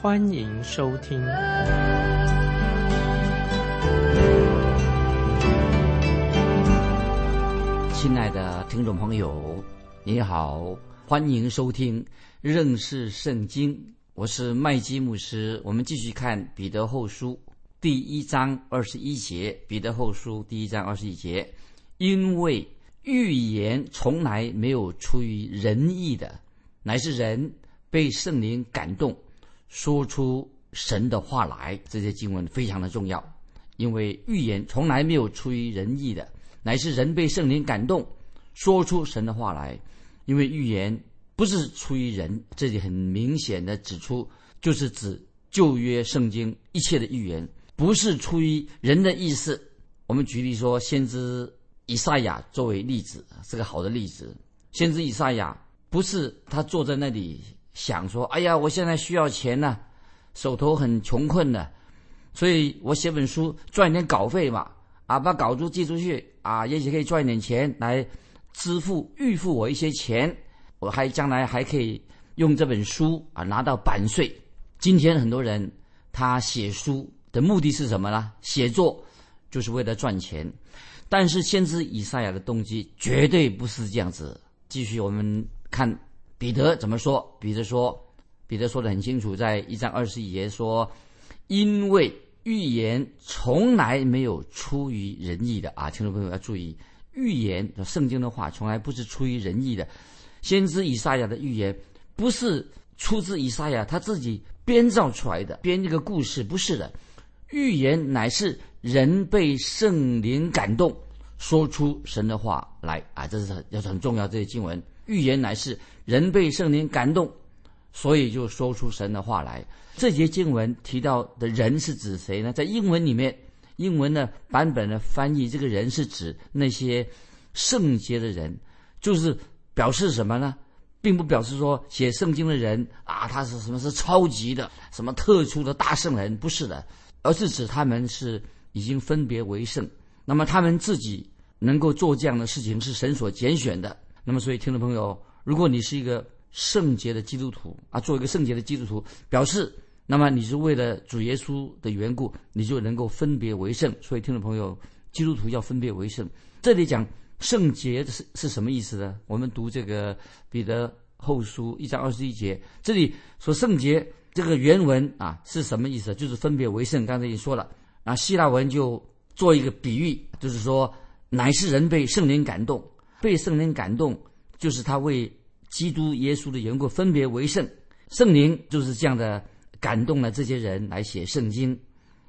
欢迎收听。亲爱的听众朋友，你好，欢迎收听认识圣经。我是麦基牧师，我们继续看彼得后书第一章二十一节。彼得后书第一章二十一节。因为预言从来没有出于仁义的，乃是人被圣灵感动，说出神的话来。这些经文非常的重要，因为预言从来没有出于人意的，乃是人被圣灵感动，说出神的话来。因为预言不是出于人，这里很明显的指出，就是指旧约圣经一切的预言不是出于人的意思。我们举例说，先知。以赛亚作为例子是个好的例子。先知以赛亚不是他坐在那里想说：“哎呀，我现在需要钱呢，手头很穷困的，所以我写本书赚一点稿费嘛，啊，把稿子寄出去啊，也许可以赚一点钱来支付预付我一些钱，我还将来还可以用这本书啊拿到版税。”今天很多人他写书的目的是什么呢？写作就是为了赚钱。但是先知以赛亚的动机绝对不是这样子。继续我们看彼得怎么说。彼得说，彼得说的很清楚，在一章二十一节说：“因为预言从来没有出于人意的啊，听众朋友要注意，预言圣经的话从来不是出于人意的。先知以赛亚的预言不是出自以赛亚他自己编造出来的，编这个故事不是的。预言乃是。”人被圣灵感动，说出神的话来啊！这是很要很重要。这些经文预言乃是人被圣灵感动，所以就说出神的话来。这节经文提到的人是指谁呢？在英文里面，英文的版本的翻译，这个人是指那些圣洁的人，就是表示什么呢？并不表示说写圣经的人啊，他是什么是超级的、什么特殊的大圣人，不是的，而是指他们是。已经分别为圣，那么他们自己能够做这样的事情是神所拣选的。那么，所以听众朋友，如果你是一个圣洁的基督徒啊，做一个圣洁的基督徒，表示那么你是为了主耶稣的缘故，你就能够分别为圣。所以，听众朋友，基督徒要分别为圣。这里讲圣洁是是什么意思呢？我们读这个彼得后书一章二十一节，这里说圣洁这个原文啊是什么意思？就是分别为圣。刚才已经说了。啊，希腊文就做一个比喻，就是说，乃是人被圣灵感动，被圣灵感动，就是他为基督耶稣的缘故分别为圣，圣灵就是这样的感动了这些人来写圣经。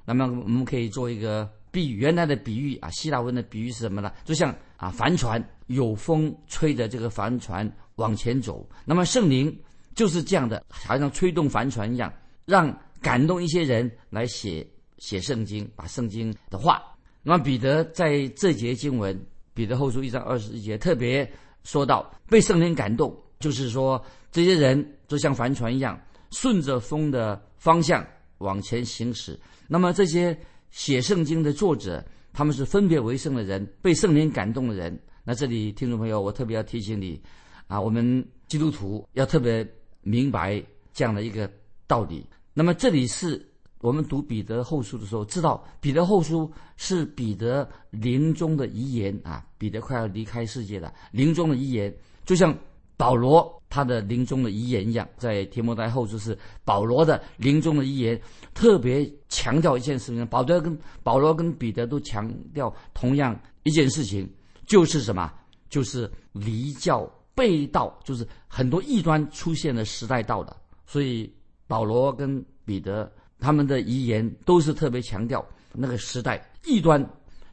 那么我们可以做一个比原来的比喻啊，希腊文的比喻是什么呢？就像啊，帆船有风吹着这个帆船往前走，那么圣灵就是这样的，好像吹动帆船一样，让感动一些人来写。写圣经，把圣经的话，那么彼得在这节经文，彼得后书一章二十一节特别说到被圣灵感动，就是说这些人就像帆船一样，顺着风的方向往前行驶。那么这些写圣经的作者，他们是分别为圣的人，被圣灵感动的人。那这里听众朋友，我特别要提醒你，啊，我们基督徒要特别明白这样的一个道理。那么这里是。我们读彼得后书的时候，知道彼得后书是彼得临终的遗言啊。彼得快要离开世界了，临终的遗言就像保罗他的临终的遗言一样，在提摩太后书是保罗的临终的遗言，特别强调一件事情。保罗跟保罗跟彼得都强调同样一件事情，就是什么？就是离教背道，就是很多异端出现的时代到了。所以保罗跟彼得。他们的遗言都是特别强调那个时代异端，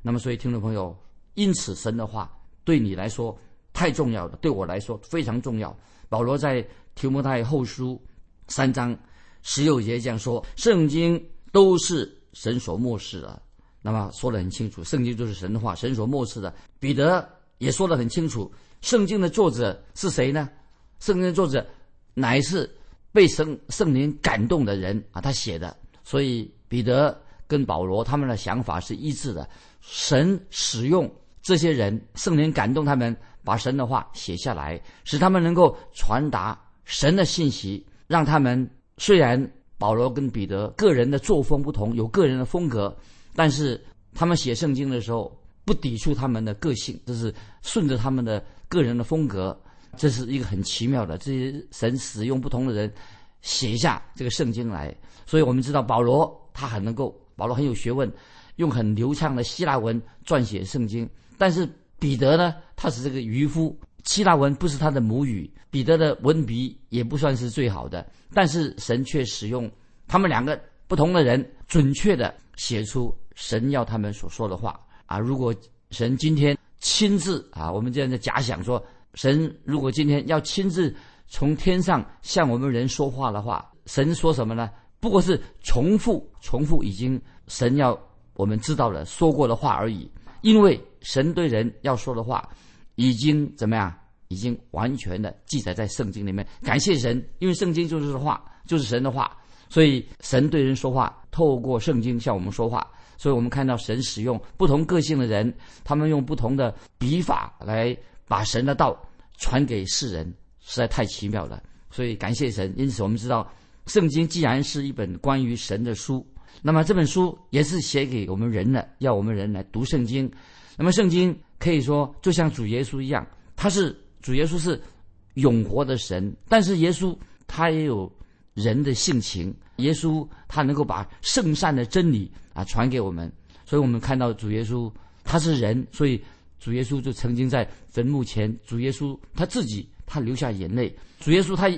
那么所以听众朋友，因此神的话对你来说太重要了，对我来说非常重要。保罗在提摩太后书三章十六节这样说：圣经都是神所漠视的。那么说得很清楚，圣经就是神的话，神所漠视的。彼得也说得很清楚，圣经的作者是谁呢？圣经的作者乃是被圣圣灵感动的人啊，他写的。所以彼得跟保罗他们的想法是一致的。神使用这些人，圣灵感动他们，把神的话写下来，使他们能够传达神的信息，让他们虽然保罗跟彼得个人的作风不同，有个人的风格。但是他们写圣经的时候不抵触他们的个性，这是顺着他们的个人的风格，这是一个很奇妙的。这些神使用不同的人写下这个圣经来，所以我们知道保罗他很能够，保罗很有学问，用很流畅的希腊文撰写圣经。但是彼得呢，他是这个渔夫，希腊文不是他的母语，彼得的文笔也不算是最好的。但是神却使用他们两个不同的人，准确的写出。神要他们所说的话啊，如果神今天亲自啊，我们这样的假想说，神如果今天要亲自从天上向我们人说话的话，神说什么呢？不过是重复、重复已经神要我们知道了说过的话而已。因为神对人要说的话，已经怎么样？已经完全的记载在圣经里面。感谢神，因为圣经就是话，就是神的话，所以神对人说话，透过圣经向我们说话。所以我们看到神使用不同个性的人，他们用不同的笔法来把神的道传给世人，实在太奇妙了。所以感谢神。因此我们知道，圣经既然是一本关于神的书，那么这本书也是写给我们人的，要我们人来读圣经。那么圣经可以说就像主耶稣一样，他是主耶稣是永活的神，但是耶稣他也有人的性情。耶稣他能够把圣善的真理啊传给我们，所以我们看到主耶稣他是人，所以主耶稣就曾经在坟墓前，主耶稣他自己他流下眼泪。主耶稣他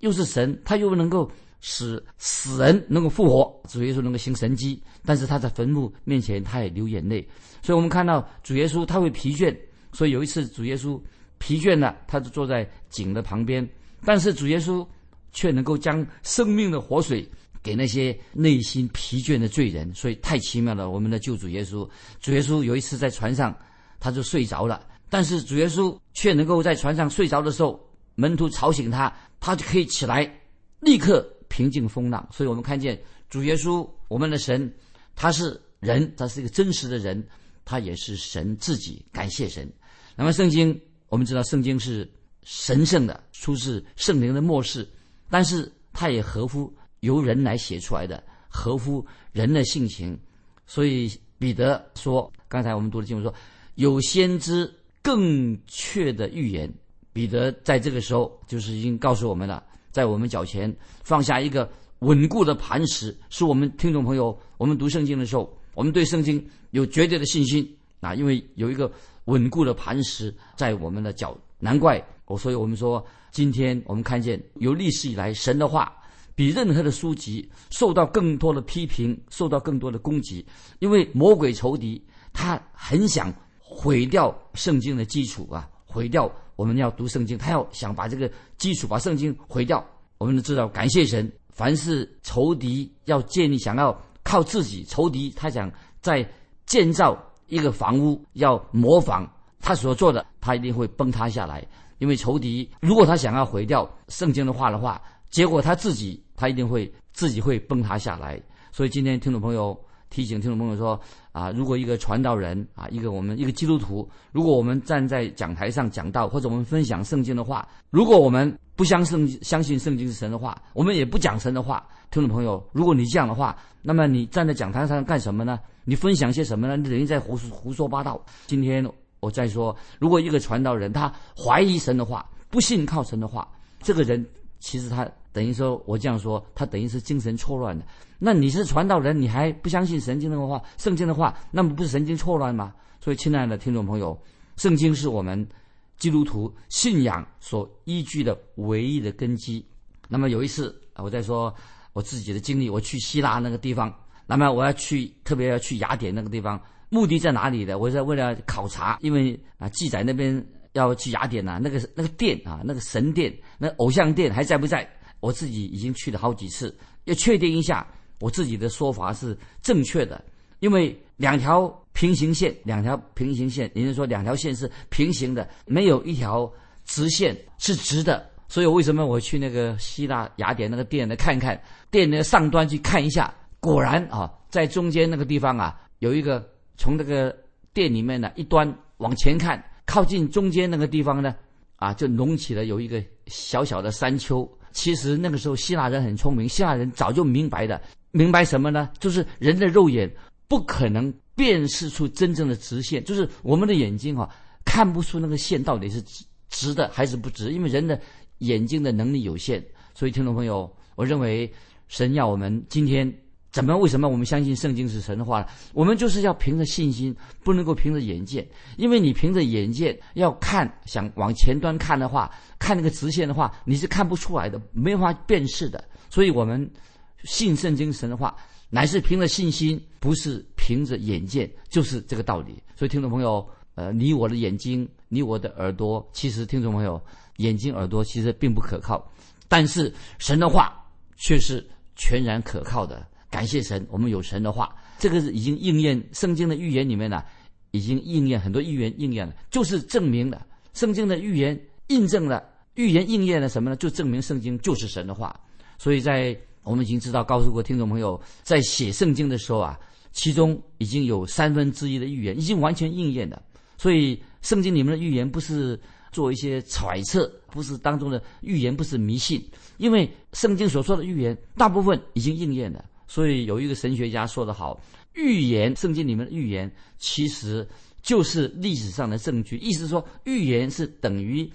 又是神，他又能够使死人能够复活，主耶稣能够行神迹，但是他在坟墓面前他也流眼泪。所以我们看到主耶稣他会疲倦，所以有一次主耶稣疲倦了，他就坐在井的旁边，但是主耶稣却能够将生命的活水。给那些内心疲倦的罪人，所以太奇妙了。我们的救主耶稣，主耶稣有一次在船上，他就睡着了，但是主耶稣却能够在船上睡着的时候，门徒吵醒他，他就可以起来，立刻平静风浪。所以我们看见主耶稣，我们的神，他是人，他是一个真实的人，他也是神自己。感谢神。那么圣经，我们知道圣经是神圣的，出自圣灵的末世，但是它也合乎。由人来写出来的，合乎人的性情，所以彼得说：“刚才我们读的经文说，有先知更确的预言。”彼得在这个时候就是已经告诉我们了，在我们脚前放下一个稳固的磐石，是我们听众朋友，我们读圣经的时候，我们对圣经有绝对的信心啊，因为有一个稳固的磐石在我们的脚，难怪我，所以我们说，今天我们看见有历史以来神的话。比任何的书籍受到更多的批评，受到更多的攻击，因为魔鬼仇敌他很想毁掉圣经的基础啊，毁掉我们要读圣经，他要想把这个基础把圣经毁掉。我们都知道，感谢神，凡是仇敌要建立，想要靠自己，仇敌他想在建造一个房屋，要模仿他所做的，他一定会崩塌下来。因为仇敌如果他想要毁掉圣经的话的话，结果他自己，他一定会自己会崩塌下来。所以今天听众朋友提醒听众朋友说：啊，如果一个传道人啊，一个我们一个基督徒，如果我们站在讲台上讲道，或者我们分享圣经的话，如果我们不相信相信圣经是神的话，我们也不讲神的话，听众朋友，如果你这样的话，那么你站在讲台上干什么呢？你分享些什么呢？你等于在胡胡说八道。今天我再说，如果一个传道人他怀疑神的话，不信靠神的话，这个人其实他。等于说，我这样说，他等于是精神错乱的。那你是传道人，你还不相信圣经的话、圣经的话，那么不是神经错乱吗？所以，亲爱的听众朋友，圣经是我们基督徒信仰所依据的唯一的根基。那么有一次啊，我在说我自己的经历，我去希腊那个地方，那么我要去，特别要去雅典那个地方，目的在哪里的？我在为了考察，因为啊，记载那边要去雅典呐，那个那个殿啊，那个神殿、那偶像殿还在不在？我自己已经去了好几次，要确定一下我自己的说法是正确的，因为两条平行线，两条平行线，也就是说两条线是平行的，没有一条直线是直的。所以为什么我去那个希腊雅典那个店来看看，店的上端去看一下，果然啊，在中间那个地方啊，有一个从那个店里面呢一端往前看，靠近中间那个地方呢，啊，就隆起了有一个小小的山丘。其实那个时候希腊人很聪明，希腊人早就明白的，明白什么呢？就是人的肉眼不可能辨识出真正的直线，就是我们的眼睛哈，看不出那个线到底是直直的还是不直，因为人的。眼睛的能力有限，所以听众朋友，我认为神要我们今天怎么？为什么我们相信圣经是神的话呢？我们就是要凭着信心，不能够凭着眼见，因为你凭着眼见要看，想往前端看的话，看那个直线的话，你是看不出来的，没法辨识的。所以我们信圣经神的话，乃是凭着信心，不是凭着眼见，就是这个道理。所以听众朋友，呃，你我的眼睛，你我的耳朵，其实听众朋友。眼睛、耳朵其实并不可靠，但是神的话却是全然可靠的。感谢神，我们有神的话，这个是已经应验圣经的预言里面呢，已经应验很多预言应验了，就是证明了圣经的预言印证了预言应验了什么呢？就证明圣经就是神的话。所以在我们已经知道，告诉过听众朋友，在写圣经的时候啊，其中已经有三分之一的预言已经完全应验了。所以圣经里面的预言不是。做一些揣测，不是当中的预言，不是迷信，因为圣经所说的预言大部分已经应验了。所以有一个神学家说得好：预言，圣经里面的预言其实就是历史上的证据。意思说，预言是等于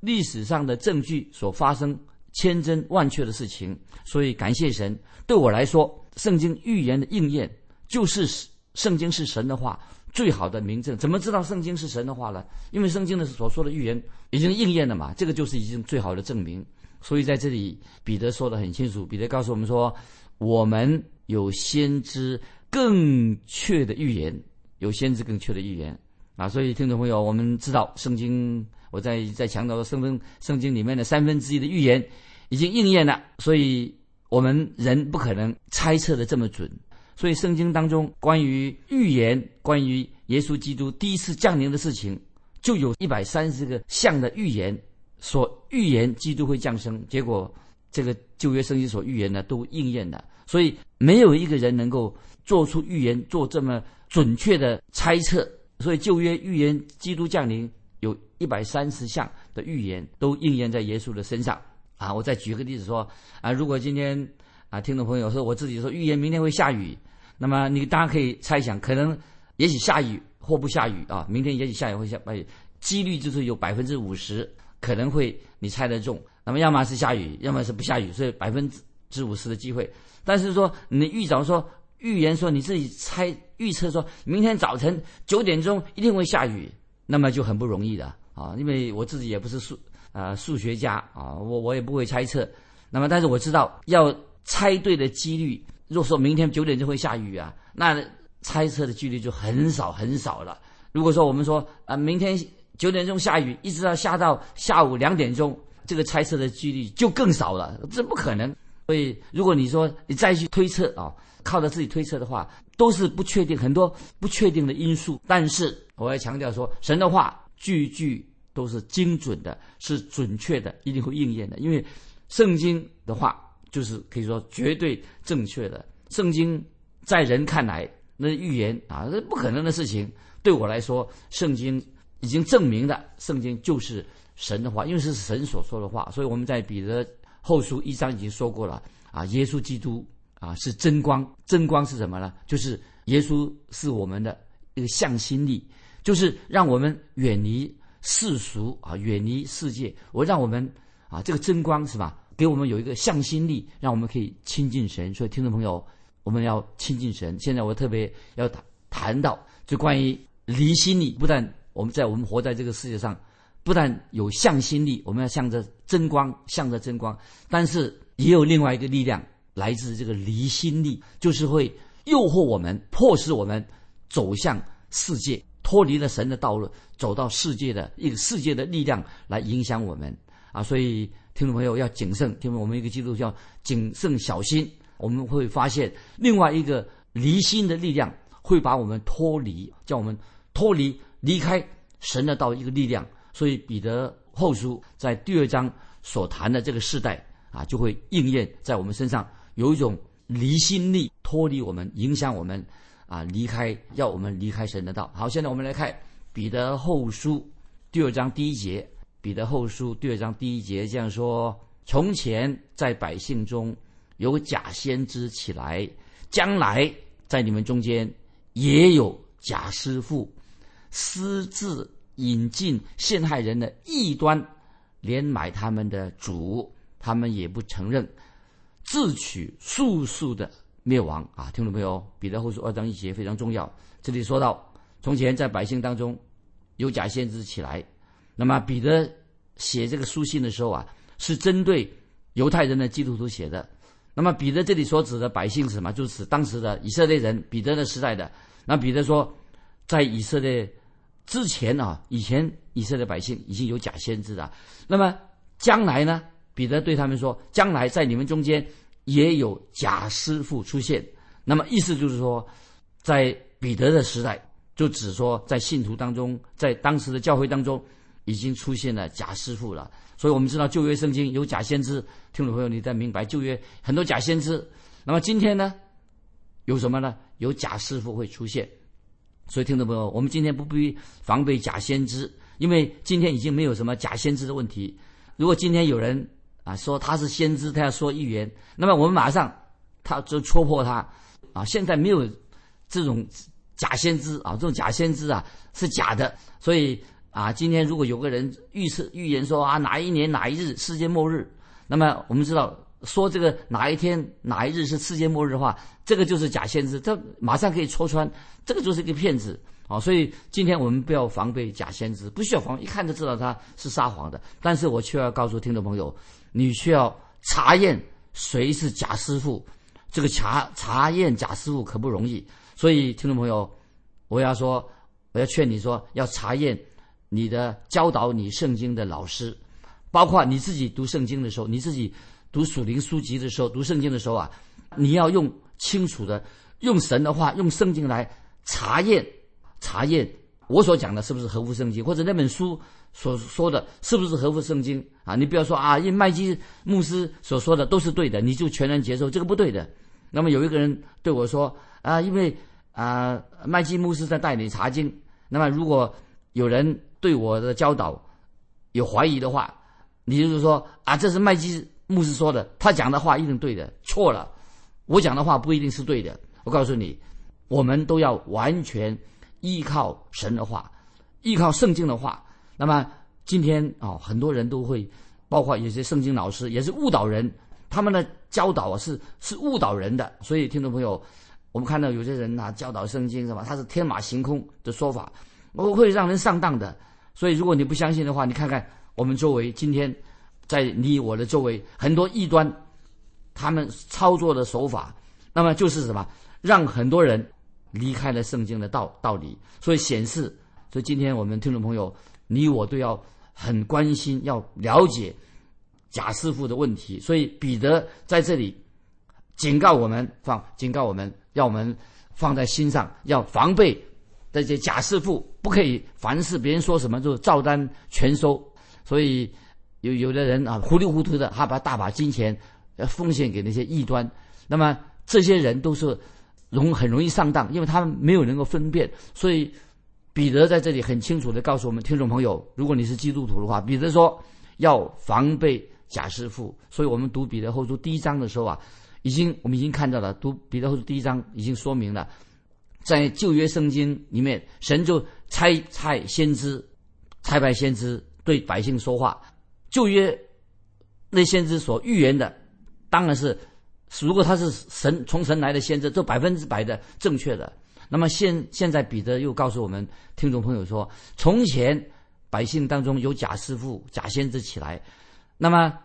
历史上的证据所发生千真万确的事情。所以感谢神，对我来说，圣经预言的应验就是圣经是神的话。最好的明证，怎么知道圣经是神的话呢？因为圣经的所说的预言已经应验了嘛，这个就是已经最好的证明。所以在这里，彼得说的很清楚，彼得告诉我们说，我们有先知更确的预言，有先知更确的预言啊。所以听众朋友，我们知道圣经，我在在强调圣经圣经里面的三分之一的预言已经应验了，所以我们人不可能猜测的这么准。所以，圣经当中关于预言、关于耶稣基督第一次降临的事情，就有一百三十个像的预言，所预言基督会降生。结果，这个旧约圣经所预言的都应验了。所以，没有一个人能够做出预言，做这么准确的猜测。所以，旧约预言基督降临有一百三十项的预言都应验在耶稣的身上。啊，我再举个例子说，啊，如果今天。啊，听众朋友说，我自己说预言明天会下雨，那么你当然可以猜想，可能也许下雨或不下雨啊。明天也许下雨会下，雨，几率就是有百分之五十可能会你猜得中。那么要么是下雨，要么是不下雨，所以百分之五十的机会。但是说你预早说预言说你自己猜预测说明天早晨九点钟一定会下雨，那么就很不容易的啊，因为我自己也不是数啊数学家啊，我我也不会猜测。那么但是我知道要。猜对的几率，如果说明天九点就会下雨啊，那猜测的几率就很少很少了。如果说我们说啊，明天九点钟下雨，一直要下到下午两点钟，这个猜测的几率就更少了，这不可能。所以，如果你说你再去推测啊，靠着自己推测的话，都是不确定，很多不确定的因素。但是，我要强调说，神的话句句都是精准的，是准确的，一定会应验的，因为圣经的话。就是可以说绝对正确的圣经，在人看来那预言啊，那不可能的事情。对我来说，圣经已经证明了，圣经就是神的话，因为是神所说的话。所以我们在彼得后书一章已经说过了啊，耶稣基督啊是真光，真光是什么呢？就是耶稣是我们的一个向心力，就是让我们远离世俗啊，远离世界。我让我们啊，这个真光是吧？给我们有一个向心力，让我们可以亲近神。所以，听众朋友，我们要亲近神。现在我特别要谈谈到，就关于离心力。不但我们在我们活在这个世界上，不但有向心力，我们要向着真光，向着真光。但是也有另外一个力量，来自这个离心力，就是会诱惑我们，迫使我们走向世界，脱离了神的道路，走到世界的一个世界的力量来影响我们啊！所以。听众朋友要谨慎，听我们一个基督教谨慎小心。我们会发现另外一个离心的力量会把我们脱离，叫我们脱离离开神的道一个力量。所以彼得后书在第二章所谈的这个世代啊，就会应验在我们身上，有一种离心力脱离我们，影响我们啊，离开要我们离开神的道。好，现在我们来看彼得后书第二章第一节。彼得后书第二章第一节这样说：从前在百姓中有假先知起来，将来在你们中间也有假师傅，私自引进陷害人的异端，连买他们的主，他们也不承认，自取速速的灭亡啊！听懂没有？彼得后书二章一节非常重要。这里说到，从前在百姓当中有假先知起来。那么彼得写这个书信的时候啊，是针对犹太人的基督徒写的。那么彼得这里所指的百姓是什么？就是当时的以色列人，彼得的时代的。那彼得说，在以色列之前啊，以前以色列百姓已经有假先知了。那么将来呢？彼得对他们说，将来在你们中间也有假师傅出现。那么意思就是说，在彼得的时代，就只说在信徒当中，在当时的教会当中。已经出现了假师傅了，所以我们知道旧约圣经有假先知。听众朋友，你在明白旧约很多假先知。那么今天呢，有什么呢？有假师傅会出现。所以听众朋友，我们今天不必防备假先知，因为今天已经没有什么假先知的问题。如果今天有人啊说他是先知，他要说预言，那么我们马上他就戳破他啊。现在没有这种假先知啊，这种假先知啊是假的，所以。啊，今天如果有个人预测预言说啊哪一年哪一日世界末日，那么我们知道说这个哪一天哪一日是世界末日的话，这个就是假先知，这马上可以戳穿，这个就是一个骗子啊！所以今天我们不要防备假先知，不需要防，一看就知道他是撒谎的。但是我却要告诉听众朋友，你需要查验谁是假师傅，这个查查验假师傅可不容易。所以听众朋友，我要说，我要劝你说要查验。你的教导你圣经的老师，包括你自己读圣经的时候，你自己读属灵书籍的时候，读圣经的时候啊，你要用清楚的用神的话，用圣经来查验查验我所讲的是不是合乎圣经，或者那本书所说的是不是合乎圣经啊？你不要说啊，因麦基牧师所说的都是对的，你就全然接受，这个不对的。那么有一个人对我说啊，因为啊麦基牧师在带你查经，那么如果有人。对我的教导有怀疑的话，你就是说啊，这是麦基牧师说的，他讲的话一定对的，错了，我讲的话不一定是对的。我告诉你，我们都要完全依靠神的话，依靠圣经的话。那么今天啊，很多人都会，包括有些圣经老师也是误导人，他们的教导啊是是误导人的。所以听众朋友，我们看到有些人啊教导圣经什么，他是天马行空的说法，我会让人上当的。所以，如果你不相信的话，你看看我们周围今天，在你我的周围很多异端，他们操作的手法，那么就是什么，让很多人离开了圣经的道道理。所以显示，所以今天我们听众朋友，你我都要很关心，要了解贾师傅的问题。所以彼得在这里警告我们，放警告我们，要我们放在心上，要防备。这些假师傅不可以凡是别人说什么就照单全收，所以有有的人啊糊里糊涂的，他把大把金钱奉献给那些异端，那么这些人都是容很容易上当，因为他们没有能够分辨。所以彼得在这里很清楚的告诉我们听众朋友，如果你是基督徒的话，彼得说要防备假师傅。所以我们读彼得后书第一章的时候啊，已经我们已经看到了，读彼得后书第一章已经说明了。在旧约圣经里面，神就差差先知、差派先知对百姓说话。旧约那先知所预言的，当然是如果他是神从神来的先知，这百分之百的正确的。那么现现在彼得又告诉我们听众朋友说，从前百姓当中有假师傅、假先知起来，那么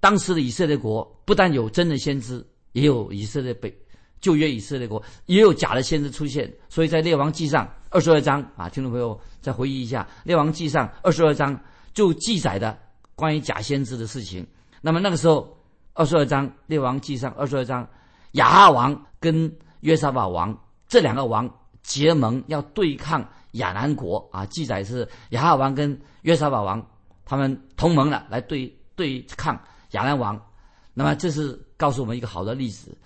当时的以色列国不但有真的先知，也有以色列北。旧约以色列国也有假的先知出现，所以在列王记上二十二章啊，听众朋友再回忆一下，列王记上二十二章就记载的关于假先知的事情。那么那个时候，二十二章列王记上二十二章亚哈王跟约沙法王这两个王结盟，要对抗亚兰国啊。记载是亚哈王跟约沙法王他们同盟了，来对对抗亚兰王。那么这是告诉我们一个好的例子。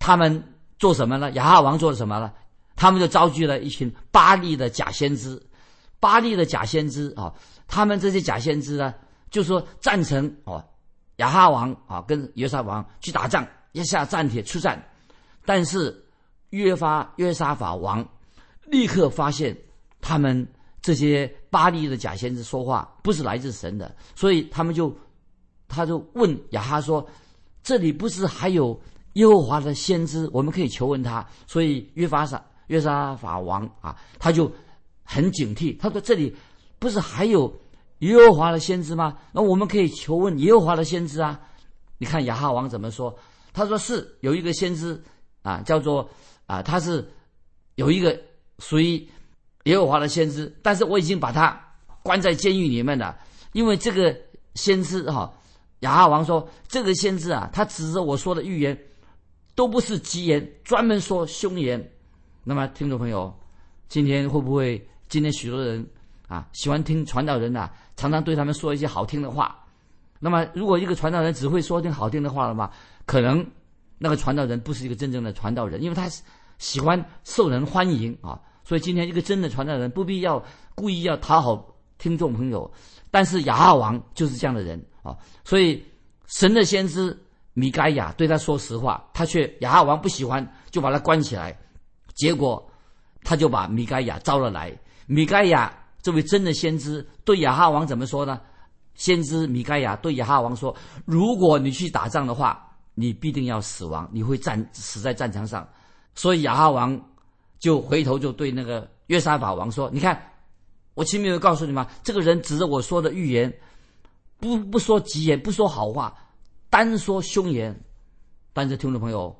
他们做什么呢？亚哈王做了什么呢？他们就召集了一群巴利的假先知，巴利的假先知啊，他们这些假先知呢，就说赞成哦，亚哈王啊跟约沙王去打仗，一下战帖出战。但是约发约沙法王立刻发现他们这些巴利的假先知说话不是来自神的，所以他们就他就问亚哈说：“这里不是还有耶和华的先知，我们可以求问他。”所以约法撒。约沙法王啊，他就很警惕。他说：“这里不是还有耶和华的先知吗？那我们可以求问耶和华的先知啊。”你看亚哈王怎么说？他说：“是有一个先知啊，叫做啊，他是有一个属于耶和华的先知，但是我已经把他关在监狱里面了，因为这个先知哈，亚哈王说这个先知啊，他指着我说的预言都不是吉言，专门说凶言。”那么，听众朋友，今天会不会今天许多人啊喜欢听传道人呐，常常对他们说一些好听的话？那么，如果一个传道人只会说听好听的话的话，可能那个传道人不是一个真正的传道人，因为他喜欢受人欢迎啊。所以，今天一个真的传道人不必要故意要讨好听众朋友，但是亚哈王就是这样的人啊。所以，神的先知米该亚对他说实话，他却亚哈王不喜欢，就把他关起来。结果，他就把米盖亚招了来。米盖亚这位真的先知对亚哈王怎么说呢？先知米盖亚对亚哈王说：“如果你去打仗的话，你必定要死亡，你会战死在战场上。”所以亚哈王就回头就对那个约沙法王说：“你看，我前面有告诉你吗？这个人指着我说的预言，不不说吉言，不说好话，单说凶言。但是听众朋友，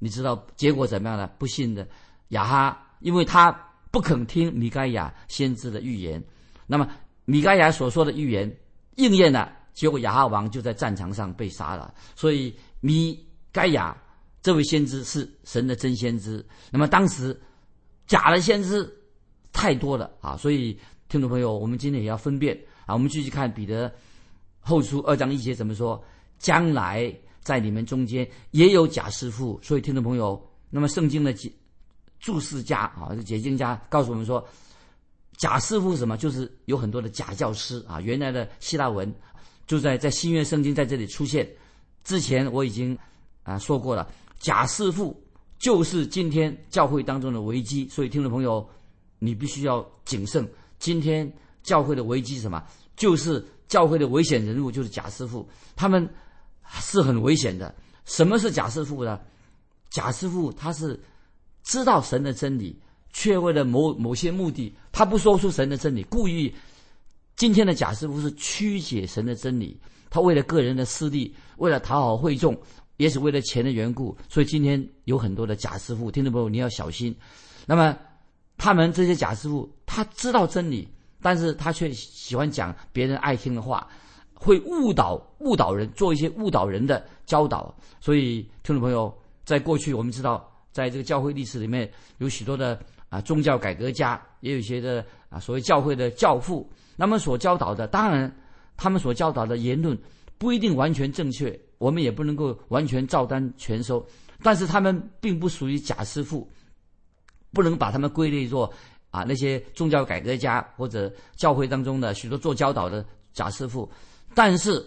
你知道结果怎么样呢？不幸的。”亚哈，因为他不肯听米盖亚先知的预言，那么米盖亚所说的预言应验了，结果亚哈王就在战场上被杀了。所以米盖亚这位先知是神的真先知。那么当时假的先知太多了啊，所以听众朋友，我们今天也要分辨啊。我们继续看彼得后书二章一节怎么说：将来在你们中间也有假师傅。所以听众朋友，那么圣经的注释家啊，解经家告诉我们说，假师傅什么？就是有很多的假教师啊。原来的希腊文就在在新约圣经在这里出现。之前我已经啊说过了，假师傅就是今天教会当中的危机。所以听众朋友，你必须要谨慎。今天教会的危机是什么？就是教会的危险人物就是假师傅，他们是很危险的。什么是假师傅呢？假师傅他是。知道神的真理，却为了某某些目的，他不说出神的真理，故意。今天的假师傅是曲解神的真理，他为了个人的私利，为了讨好会众，也是为了钱的缘故，所以今天有很多的假师傅，听众朋友你要小心。那么他们这些假师傅，他知道真理，但是他却喜欢讲别人爱听的话，会误导误导人，做一些误导人的教导。所以听众朋友，在过去我们知道。在这个教会历史里面，有许多的啊宗教改革家，也有一些的啊所谓教会的教父。那么所教导的，当然他们所教导的言论不一定完全正确，我们也不能够完全照单全收。但是他们并不属于假师傅，不能把他们归类作啊那些宗教改革家或者教会当中的许多做教导的假师傅。但是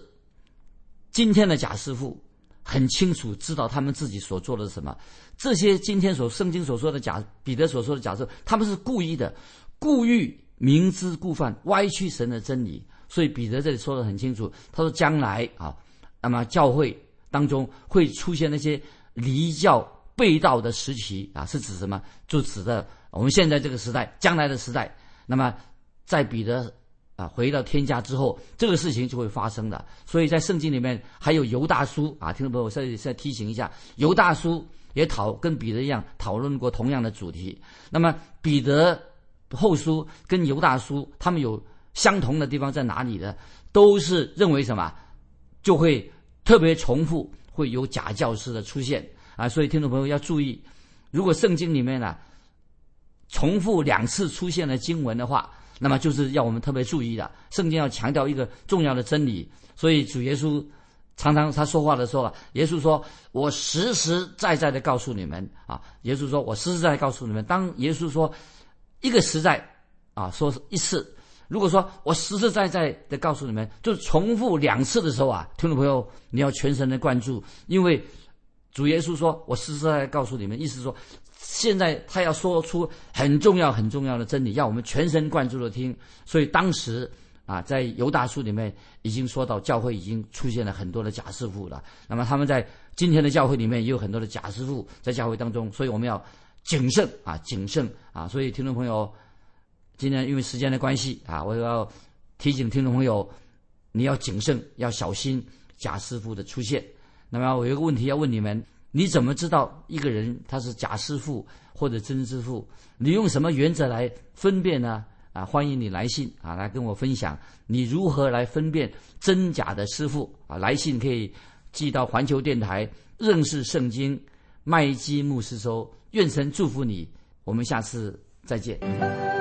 今天的假师傅。很清楚知道他们自己所做的什么，这些今天所圣经所说的假彼得所说的假设，他们是故意的，故意明知故犯，歪曲神的真理。所以彼得这里说的很清楚，他说将来啊，那么教会当中会出现那些离教背道的时期啊，是指什么？就指的我们现在这个时代，将来的时代。那么在彼得。啊，回到天家之后，这个事情就会发生的。所以在圣经里面还有犹大叔啊，听众朋友，我再再提醒一下，犹大叔也讨跟彼得一样讨论过同样的主题。那么彼得后书跟犹大叔他们有相同的地方在哪里呢？都是认为什么，就会特别重复，会有假教师的出现啊。所以听众朋友要注意，如果圣经里面呢重复两次出现了经文的话，那么就是要我们特别注意的。圣经要强调一个重要的真理，所以主耶稣常常他说话的时候啊，耶稣说：“我实实在在的告诉你们啊。”耶稣说：“我实实在在告诉你们。”当耶稣说一个实在啊，说一次。如果说我实实在在的告诉你们，就重复两次的时候啊，听众朋友，你要全神的关注，因为主耶稣说，我实实在在告诉你们，意思说，现在他要说出很重要很重要的真理，要我们全神贯注的听。所以当时啊，在犹大书里面已经说到，教会已经出现了很多的假师傅了。那么他们在今天的教会里面也有很多的假师傅在教会当中，所以我们要谨慎啊，谨慎啊。所以听众朋友。今天因为时间的关系啊，我要提醒听众朋友，你要谨慎，要小心假师傅的出现。那么我有个问题要问你们：你怎么知道一个人他是假师傅或者真师傅？你用什么原则来分辨呢？啊，欢迎你来信啊，来跟我分享你如何来分辨真假的师傅啊。来信可以寄到环球电台认识圣经麦基牧师说。愿神祝福你，我们下次再见。